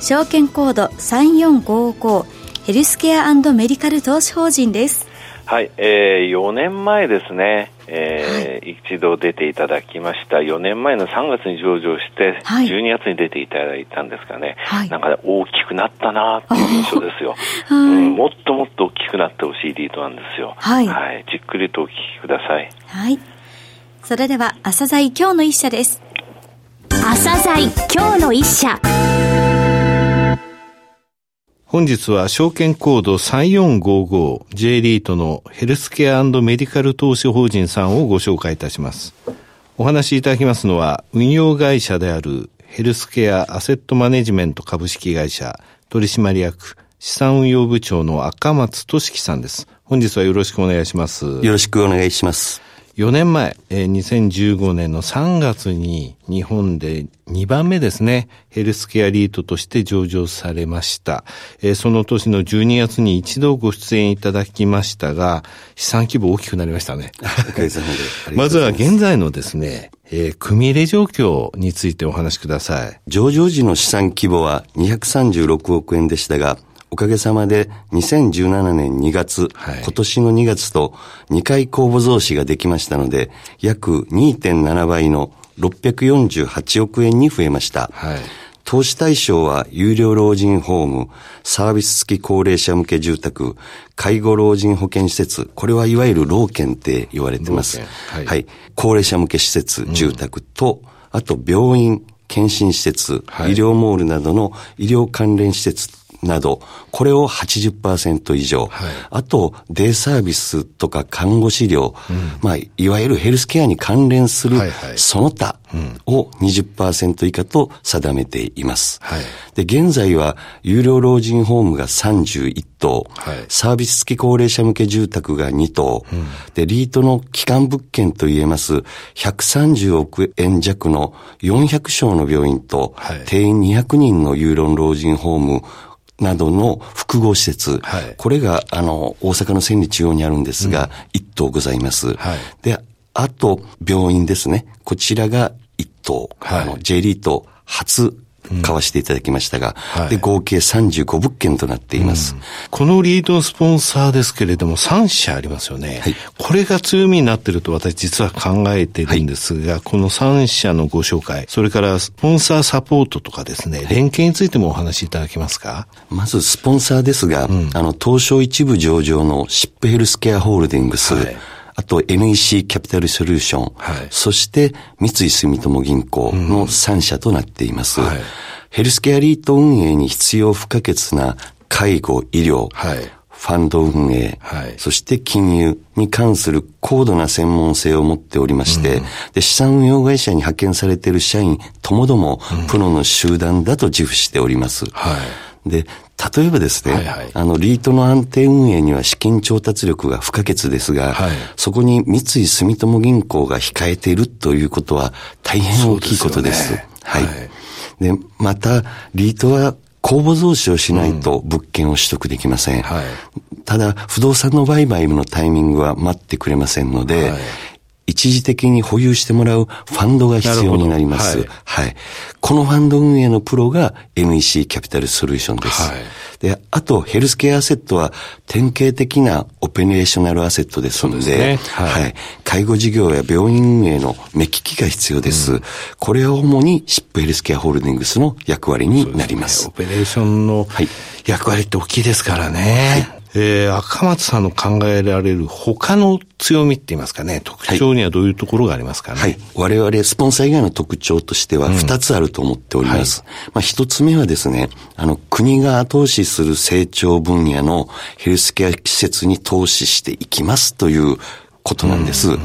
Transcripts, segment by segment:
証券コード3455ヘルスケアメディカル投資法人です。はい、えー、4年前ですね、えー、はい、一度出ていただきました。4年前の3月に上場して、はい、12月に出ていただいたんですがね、はい、なんか、大きくなったなっていう印象ですよ、はい、うん、もっともっと大きくなってほしいリードなんですよ、はい、はい、じっくりとお聞きください。はい。それでは朝鮮今日の一社です。朝鮮今日の一社本日は証券コード 3455J リートのヘルスケアメディカル投資法人さんをご紹介いたします。お話しいただきますのは運用会社であるヘルスケアアセットマネジメント株式会社取締役資産運用部長の赤松俊樹さんです。本日はよろしくお願いします。よろしくお願いします。4年前、えー、2015年の3月に日本で2番目ですね、ヘルスケアリートとして上場されました。えー、その年の12月に一度ご出演いただきましたが、資産規模大きくなりましたね。まずは現在のですね、えー、組入れ状況についてお話しください。上場時の資産規模は236億円でしたが、おかげさまで2017年2月、はい、今年の2月と2回公募増資ができましたので、約2.7倍の648億円に増えました。はい。投資対象は有料老人ホーム、サービス付き高齢者向け住宅、介護老人保健施設、これはいわゆる老健って言われてます。はい、はい、高齢者向け施設、住宅と、うん、あと病院、検診施設、はい、医療モールなどの医療関連施設など、これを80%以上、はい、あと、デイサービスとか看護師療、うん、まあ、いわゆるヘルスケアに関連するその他を20%以下と定めています。はい、で、現在は、有料老人ホームが31棟、はい、サービス付き高齢者向け住宅が2棟、うん、で、リートの基幹物件といえます、130億円弱の400床の病院と、定員200人の有料老人ホームなどの複合施設、はい、これが、あの、大阪の千里中央にあるんですが、一、うん、棟ございます。はい、で、あと、病院ですね。こちらが一棟、はい、あの、J リート初買わせていただきましたが、うんはい、で、合計35物件となっています、うん、このリードスポンサーですけれども、3社ありますよね。はい、これが強みになっていると私実は考えているんですが、はい、この3社のご紹介、それからスポンサーサポートとかですね、連携についてもお話しいただけますか？まず、スポンサーですが、うん、あの、東証一部上場のシップヘルスケアホールディングス、あと NEC キャピタルソリューション、はい、そして三井住友銀行の3社となっています。うん。はい、ヘルスケアリート運営に必要不可欠な介護、医療、はい、ファンド運営、はい、そして金融に関する高度な専門性を持っておりまして、うん、で資産運用会社に派遣されている社員ともども、プロの集団だと自負しております。はい、で、例えばですね、はいはい、あの、リートの安定運営には資金調達力が不可欠ですが、はい、そこに三井住友銀行が控えているということは大変大きいことです。ですね、はい、はい。で、また、リートは公募増資をしないと物件を取得できません。うん。はい、ただ、不動産の売買のタイミングは待ってくれませんので、はい一時的に保有してもらうファンドが必要になります。はい、はい。このファンド運営のプロが NEC キャピタルソリューションです。はい。で、あと、ヘルスケアアセットは典型的なオペレーショナルアセットですので、でねはい、はい。介護事業や病院運営の目利きが必要です。うん、これは主にシップヘルスケアホールディングスの役割になります。すね、オペレーションの役割って大きいですからね。はいえー、赤松さんの考えられる他の強みって言いますかね、特徴にはどういうところがありますかね？はい。我々、スポンサー以外の特徴としては二つあると思っております。うんはい、まあ、一つ目はですね、あの、国が後押しする成長分野のヘルスケア施設に投資していきますということなんです。うんうん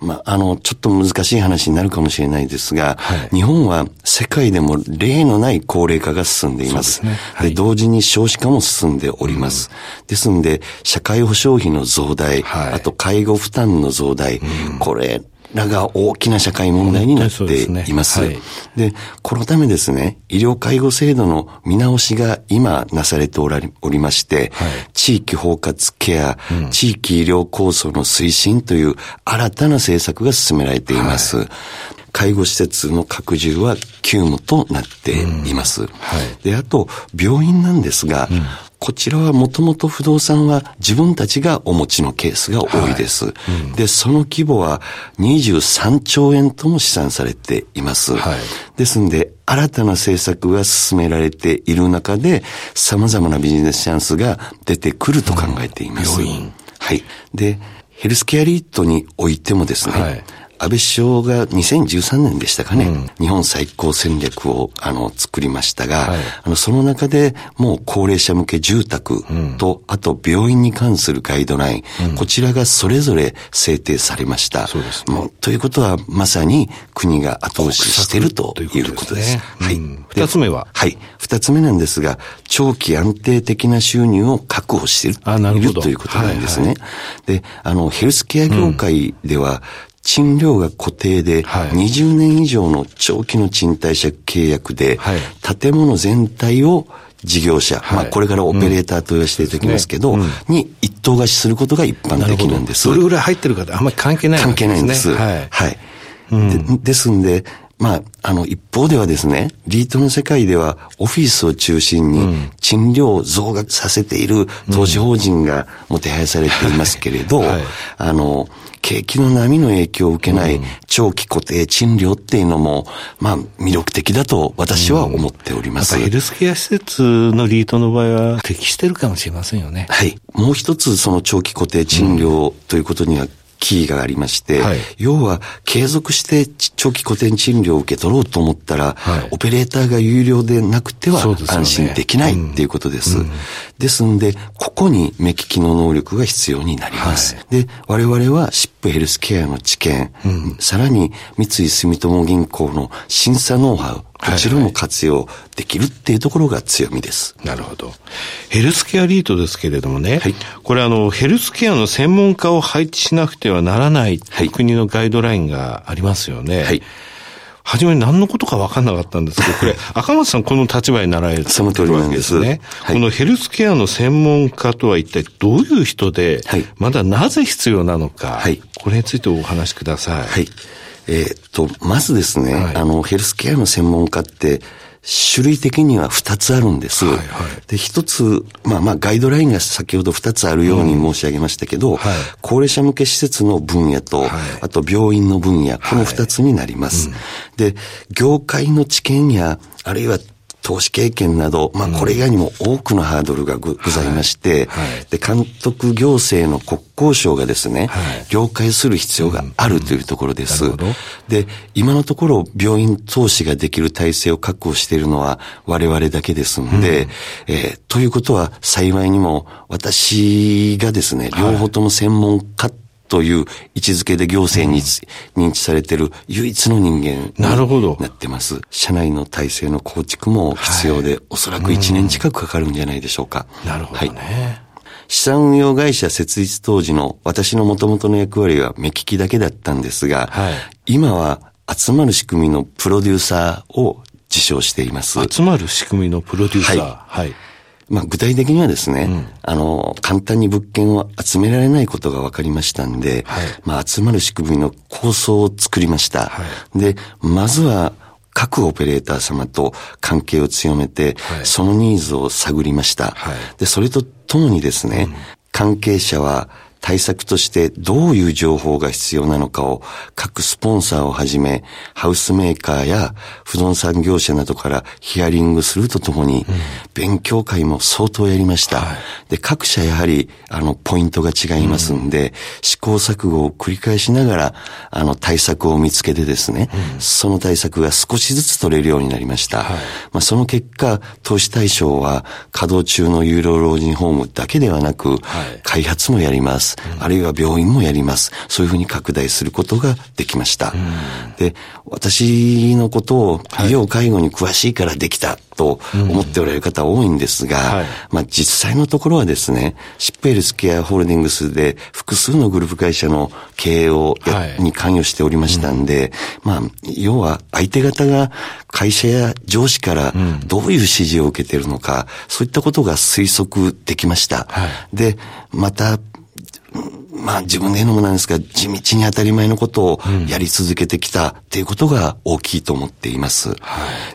まあ、あの、ちょっと難しい話になるかもしれないですが、はい、日本は世界でも例のない高齢化が進んでいます。で、ね。はい、同時に少子化も進んでおります。うん、ですんで、社会保障費の増大、はい、あと介護負担の増大、うん、これ、らが大きな社会問題になっています。で、ねはい、このためですね、医療介護制度の見直しが今なされておらおりまして、はい、地域包括ケア、うん、地域医療構想の推進という新たな政策が進められています。はい、介護施設の拡充は急務となっています。うん。はい、で、あと、病院なんですが、うんこちらはもともと不動産は自分たちがお持ちのケースが多いです。はいうん、で、その規模は23兆円とも試算されています。はい、ですんで、新たな政策が進められている中で、様々なビジネスチャンスが出てくると考えています。うん、はい。で、ヘルスケアリートにおいてもですね、はい安倍首相が2013年でしたかね、うん、日本最高戦略をあの作りましたが、はい、あのその中でもう高齢者向け住宅と、うん、あと病院に関するガイドライン、うん、こちらがそれぞれ制定されました。そうですね、もうということはまさに国が後押ししているということです。ですね、はい。二つ目は？はい。二つ目なんですが、長期安定的な収入を確保しているということなんですね。はいはい、で、あの、ヘルスケア業界では、賃料が固定で、20年以上の長期の賃貸借契約で、建物全体を事業者、はい、まあこれからオペレーターと言わせていただきますけど、うんに一棟貸しすることが一般的なんです。どれぐらい入ってるかってあんまり関係ないですね。関係ないんです。はい。はい。うん、でですんで、まあ、あの、一方ではですね、リートの世界では、オフィスを中心に、賃料を増額させている投資法人がも手配されていますけれど、はいはい、あの、景気の波の影響を受けない長期固定賃料っていうのも、まあ魅力的だと私は思っております。うん、ヘルスケア施設のリートの場合は適してるかもしれませんよね。はい。もう一つその長期固定賃料ということにはキーがありまして、はい、要は継続して長期古典賃料を受け取ろうと思ったら、はい、オペレーターが有料でなくては安心できないっていうことです。ですんで、ここに目利きの能力が必要になります。はい、で、我々はシップヘルスケアの知見、うん、さらに三井住友銀行の審査ノウハウ、こちらも活用できるっていうところが強みです。なるほど。ヘルスケアリートですけれどもね、はい、これあの、ヘルスケアの専門家を配置しなくてはならない国のガイドラインがありますよね。はい。初めに何のことか分かんなかったんですけど、これ、赤松さんこの立場になられるその通りなんですね。はい、このヘルスケアの専門家とは一体どういう人で、はい、まだなぜ必要なのか、はい、これについてお話しください。はい。えー、っと、まずですね、はい、あの、ヘルスケアの専門家って、種類的には二つあるんです。はいはい、で、一つ、まあまあ、ガイドラインが先ほど二つあるように申し上げましたけど、うんはい、高齢者向け施設の分野と、はい、あと病院の分野、この二つになります。はい。うん、で、業界の知見や、あるいは投資経験など、まあ、これ以外にも多くのハードルがございまして、はい。はい、で、監督行政の国交省がですね、はい、了解する必要があるというところです。うん。うん、で、今のところ病院投資ができる体制を確保しているのは我々だけですので、うん、えー、ということは幸いにも私がですね、両方とも専門家という位置づけで行政に、認知されている唯一の人間になってます。社内の体制の構築も必要で、はい、おそらく1年近くかかるんじゃないでしょうか。なるほどね。はい資産運用会社設立当時の私の元々の役割は目利きだけだったんですが、はい、今は集まる仕組みのプロデューサーを自称しています。集まる仕組みのプロデューサー。はい。はいまあ、具体的にはですね、うん、あの、簡単に物件を集められないことが分かりましたんで、はい、まあ、集まる仕組みの構想を作りました。はい、で、まずは、各オペレーター様と関係を強めて、はい、そのニーズを探りました。で、それとともにですね、うん、関係者は、対策としてどういう情報が必要なのかを各スポンサーをはじめハウスメーカーや不動産業者などからヒアリングするとともに、勉強会も相当やりました。はい、で、各社やはりあのポイントが違いますんで、うん、試行錯誤を繰り返しながらあの対策を見つけてですね、うん、その対策が少しずつ取れるようになりました。はい、まあ、その結果、投資対象は稼働中の有料老人ホームだけではなく、はい、開発もやります。。あるいは病院もやります。そういうふうに拡大することができました。で、私のことを医療介護に詳しいからできたと思っておられる方多いんですが、はい、まあ実際のところはですね、シップエルスケアホールディングスで複数のグループ会社の経営を、はい、に関与しておりましたんで、うん、まあ、要は相手方が会社や上司からどういう指示を受けているのか、そういったことが推測できました。はい、で、また、まあ自分で言うのもなんですが、地道に当たり前のことをやり続けてきたっていうことが大きいと思っています。うん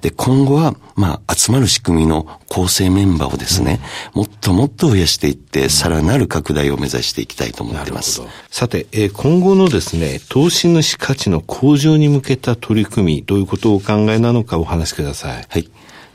で、今後は、まあ集まる仕組みの構成メンバーをですね、うん、もっともっと増やしていって、さらなる拡大を目指していきたいと思っています。さて、えー、今後のですね、投資主価値の向上に向けた取り組み、どういうことをお考えなのかお話しください。はい。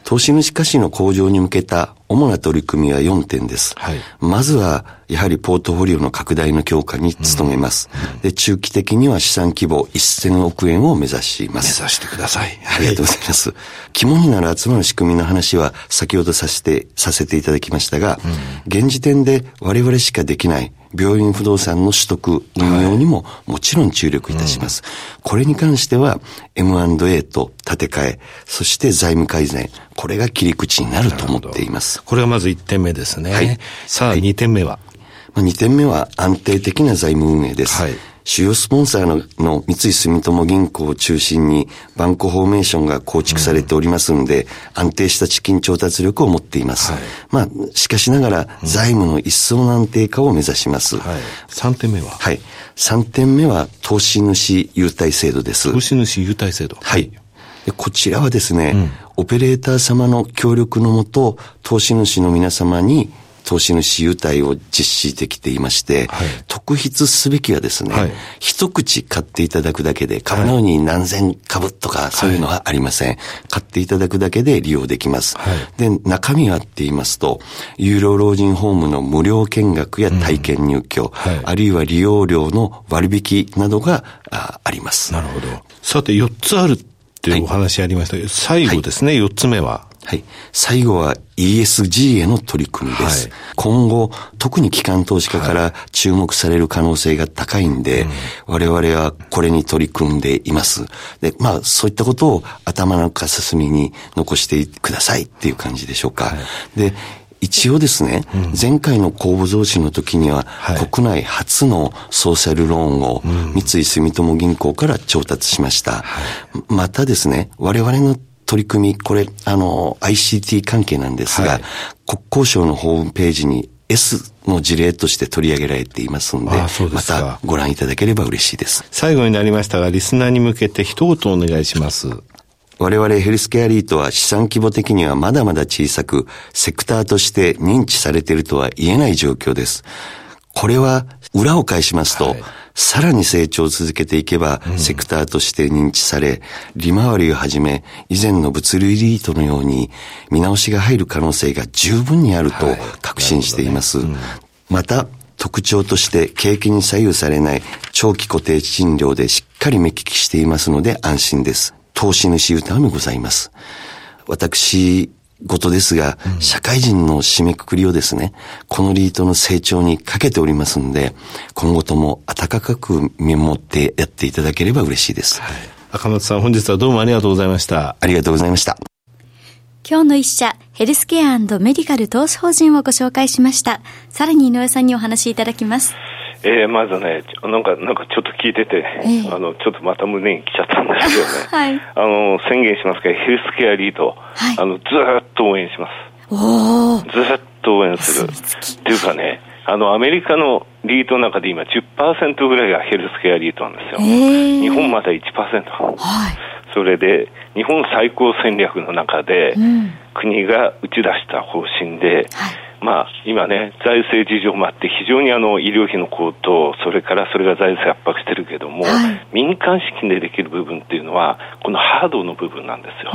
投資主価値の向上に向けた主な取り組みは4点です。はい、まずは、やはりポートフォリオの拡大の強化に努めます。うん、で、中期的には資産規模1000億円を目指します。目指してください。ありがとうございます。肝になる集まる仕組みの話は先ほどさせて、させていただきましたが、うん、現時点で我々しかできない病院不動産の取得、運用にももちろん注力いたします。はいうん、これに関しては M&A と建て替え、そして財務改善、これが切り口になると思っています。これがまず1点目ですね。はい、さあ、2点目は、まあ、2点目は安定的な財務運営です。はい主要スポンサーのの三井住友銀行を中心にバンクフォーメーションが構築されておりますので、うん、安定した資金調達力を持っています。はい、まあ、しかしながら財務の一層の安定化を目指します。はい、3点目は？はい。3点目は投資主優待制度です。投資主優待制度はい。こちらはですね、うん、オペレーター様の協力のもと、投資主の皆様に投資主優待を実施できていまして、はい、特筆すべきはですね、はい、一口買っていただくだけで、買うのに何千株とかそういうのはありません。はい、買っていただくだけで利用できます。で、中身はって言いますと、有料老人ホームの無料見学や体験入居、うん、あるいは利用料の割引などがああります。なるほど。さて、4つあるっていうお話ありましたけど、最後ですね、4つ目は？はい。最後は ESG への取り組みです。はい、今後、特に機関投資家から注目される可能性が高いんで、はい我々はこれに取り組んでいます。で、まあ、そういったことを頭の片隅に残してくださいっていう感じでしょうか。はい、で、一応ですね、うん、前回の公募増資の時には、はい、国内初のソーシャルローンを三井住友銀行から調達しました。またですね、我々の取り組み、これ、あの、ICT 関係なんですが、はい、国交省のホームページに S の事例として取り上げられていますので、でまたご覧いただければ嬉しいです。最後になりましたが、リスナーに向けて一言お願いします。我々ヘルスケアリートは資産規模的にはまだまだ小さく、セクターとして認知されているとは言えない状況です。これは裏を返しますと、はいさらに成長を続けていけば、セクターとして認知され、利回りをはじめ、以前の物流リートのように、見直しが入る可能性が十分にあると確信しています。はいねうん、また、特徴として景気に左右されない長期固定賃料でしっかり目利きしていますので安心です。投資主歌もございます。私、ことですが、うん、社会人の締めくくりをですね、このリートの成長にかけておりますんで、今後とも温かく見守ってやっていただければ嬉しいです。はい、赤松さん、本日はどうもありがとうございました。ありがとうございました。今日の一社、ヘルスケアメディカル投資法人をご紹介しました。さらに井上さんにお話しいただきます。えー、まずね、なんか、なんかちょっと聞いてて、えー、あの、ちょっとまた胸に来ちゃったんですよね。はい。あの、宣言しますけど、ヘルスケアリード、はい、あの、ずっと応援します。おずっと応援する。っていうかね、あの、アメリカのリートの中で今10%ぐらいがヘルスケアリートなんですよ。えー、日本まだ1%。はい。それで、日本最高戦略の中で、うん、国が打ち出した方針で、はいまあ、今ね、財政事情もあって、非常にあの医療費の高騰、それからそれが財政圧迫してるけども、はい、民間資金でできる部分っていうのは、このハードの部分なんですよ。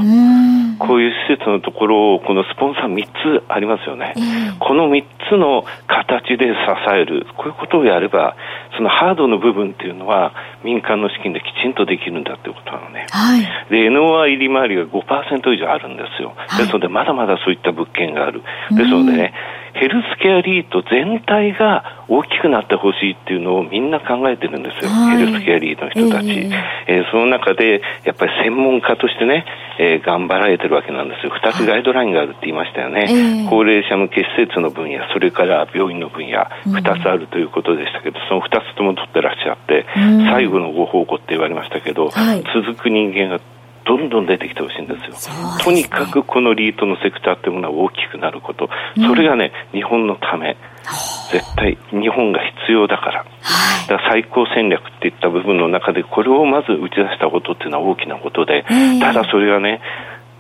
こういう施設のところを、このスポンサー3つありますよね。この3つの形で支える、こういうことをやれば、そのハードの部分っていうのは、民間の資金できちんとできるんだってことなのね。はい、で、NOI 利回りが5%以上あるんですよ。ですので、まだまだそういった物件がある。ですのでね、ヘルスケアリート全体が大きくなってほしいっていうのをみんな考えてるんですよ、はい、ヘルスケアリートの人たち、えー、えー、その中でやっぱり専門家としてね、えー、頑張られてるわけなんですよ。2つガイドラインがあるって言いましたよね、はい、高齢者向け施設の分野それから病院の分野2つあるということでしたけど、その2つとも取ってらっしゃって、最後のご報告って言われましたけど、はい、続く人間がどんどん出てきてほしいんですよ、ね、とにかくこのリートのセクターっていうものは大きくなること、それがね、日本のため、絶対日本が必要だから、はい、だから最高戦略っていった部分の中で、これをまず打ち出したことっていうのは大きなことで、ただそれはね、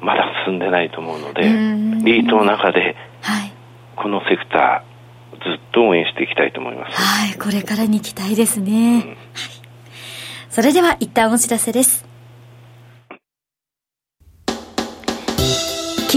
まだ進んでないと思うので、リートの中で、このセクター、ずっと応援していきたいと思います。はい、これからに期待ですね。うん、それでは一旦お知らせです。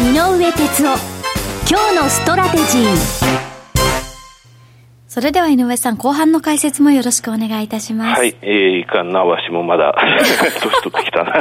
井上哲夫。今日のストラテジー。それでは井上さん、後半の解説もよろしくお願いいたします。はい、えー、いかんな、わしもまだ、年取ってきたな。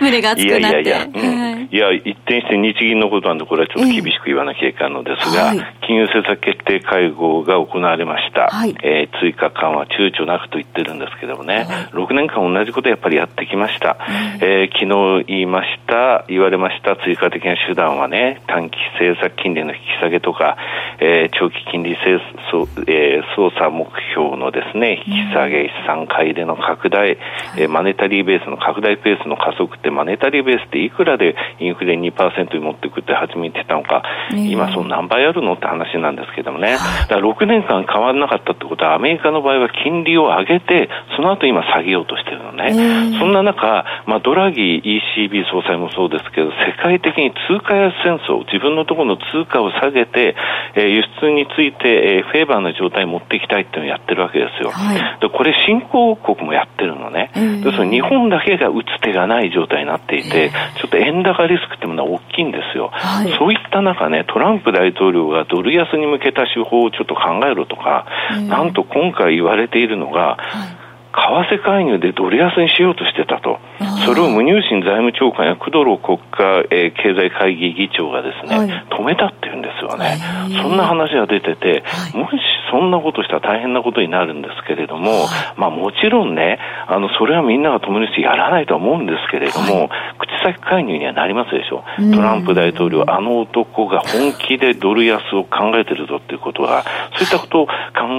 胸が熱くなって。いやいやいや、うん、いや、一転して日銀のことなんで、これはちょっと厳しく言わなきゃいかんのですが、えーはい、金融政策決定会合が行われました。はい、えー、追加緩和、躊躇なくと言ってるんですけどもね、はい、6年間同じことやっぱりやってきました。えー、昨日言いました、言われました追加的な手段はね、短期政策金利の引き下げとか、えー、長期金利政策、えー、操作目標のですね、引き下げ、資産買い入れの拡大、えマネタリーベースの拡大ペースの加速って、マネタリーベースっていくらでインフレ2%に持っていくって初めてたのか、今その何倍あるのって話なんですけどもね、だから6年間変わらなかったってことは、アメリカの場合は金利を上げて、その後今下げようとしてるのね。そんな中、まあ、ドラギ ECB 総裁もそうですけど、世界的に通貨安戦争、自分のところの通貨を下げて、えー、輸出について、えー、フェーバーな状態に持っていきたいっていうのをやってるわけですよ。はい、でこれ新興国もやってるのね。要するに日本だけが打つ手がない状態になっていて、ちょっと円高リスクっていうものは大きいんですよ。はい、そういった中ね、トランプ大統領がドル安に向けた手法をちょっと考えろとか、なんと今回言われているのが、はい為替介入でドル安にしようとしてたと、それを無入信財務長官や工藤国家、えー、経済会議議長がですね、はい、止めたっていうんですよね、そんな話が出てて、はい、もしそんなことしたら大変なことになるんですけれども、はい、まあもちろんね、あのそれはみんなが共にしてやらないとは思うんですけれども、口先介入にはなりますでしょう、トランプ大統領、あの男が本気でドル安を考えてるぞっていうことは、そういったことを考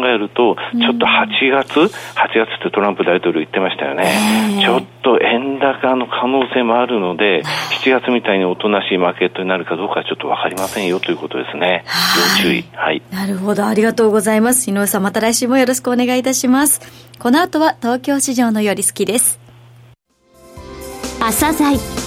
えると、ちょっと8月、8月ってトランプ大統領言ってましたよね、ちょっと円高の可能性もあるので、7月みたいにおとなしいマーケットになるかどうかちょっと分かりませんよということですね。要注意。はい。なるほど、ありがとうございます。井上さん、また来週もよろしくお願いいたします。この後は東京市場のより好きです。朝鮮